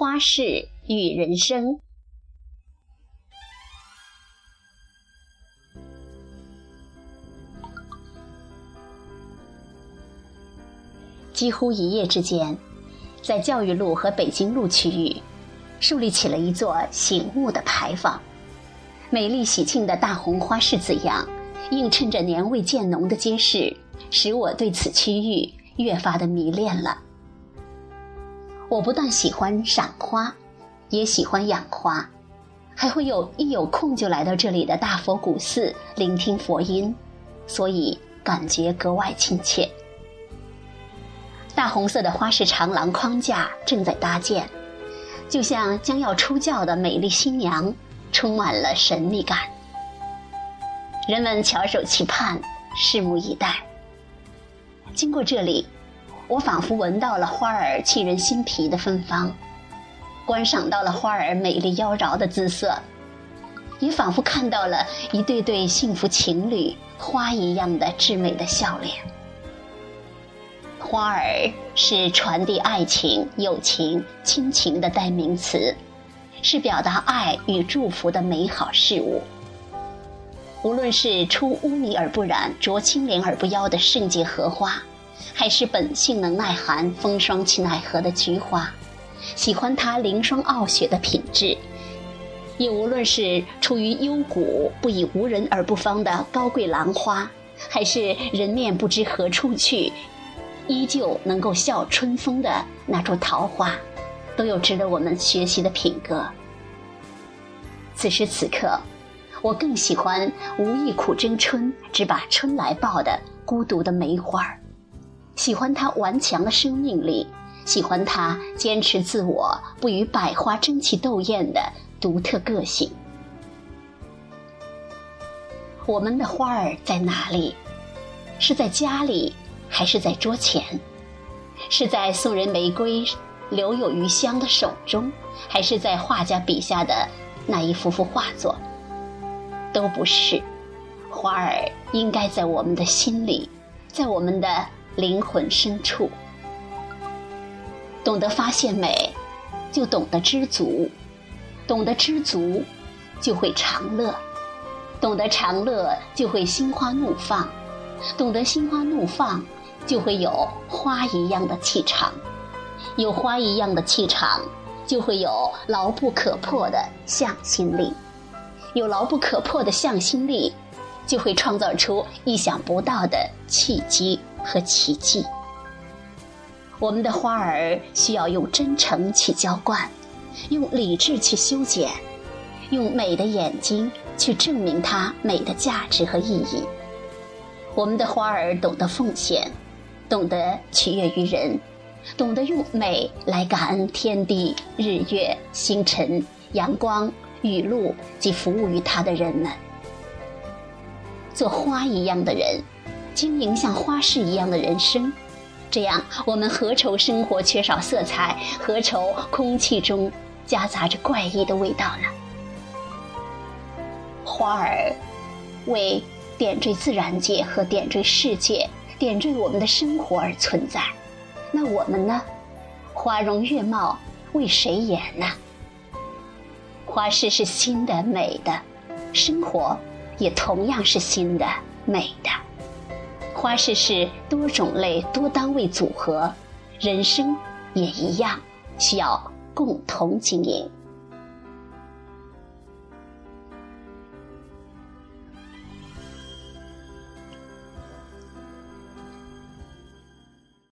花市与人生。几乎一夜之间，在教育路和北京路区域，树立起了一座醒目的牌坊。美丽喜庆的大红花式字样，映衬着年味渐浓的街市，使我对此区域越发的迷恋了。我不但喜欢赏花，也喜欢养花，还会有一有空就来到这里的大佛古寺聆听佛音，所以感觉格外亲切。大红色的花式长廊框架正在搭建，就像将要出嫁的美丽新娘，充满了神秘感。人们翘首期盼，拭目以待。经过这里，我仿佛闻到了花儿沁人心脾的芬芳，观赏到了花儿美丽妖娆的姿色，也仿佛看到了一对对幸福情侣花一样的至美的笑脸。花儿是传递爱情、友情、亲情的代名词，是表达爱与祝福的美好事物。无论是出污泥而不染、濯清涟而不妖的圣洁荷花，还是本性能耐寒、风霜气奈何的菊花，喜欢它凌霜傲雪的品质；也无论是出于幽谷、不以无人而不芳的高贵兰花，还是人面不知何处去。依旧能够笑春风的那株桃花，都有值得我们学习的品格。此时此刻，我更喜欢无意苦争春，只把春来报的孤独的梅花儿，喜欢它顽强的生命力，喜欢它坚持自我、不与百花争奇斗艳的独特个性。我们的花儿在哪里？是在家里？还是在桌前，是在送人玫瑰留有余香的手中，还是在画家笔下的那一幅幅画作？都不是，花儿应该在我们的心里，在我们的灵魂深处。懂得发现美，就懂得知足；懂得知足，就会长乐；懂得长乐，就会心花怒放；懂得心花怒放。就会有花一样的气场，有花一样的气场，就会有牢不可破的向心力，有牢不可破的向心力，就会创造出意想不到的契机和奇迹。我们的花儿需要用真诚去浇灌，用理智去修剪，用美的眼睛去证明它美的价值和意义。我们的花儿懂得奉献。懂得取悦于人，懂得用美来感恩天地、日月、星辰、阳光、雨露及服务于他的人们。做花一样的人，经营像花市一样的人生，这样我们何愁生活缺少色彩？何愁空气中夹杂着怪异的味道呢？花儿为点缀自然界和点缀世界。点缀我们的生活而存在，那我们呢？花容月貌，为谁演呢？花市是新的、美的，生活也同样是新的、美的。花式是多种类、多单位组合，人生也一样，需要共同经营。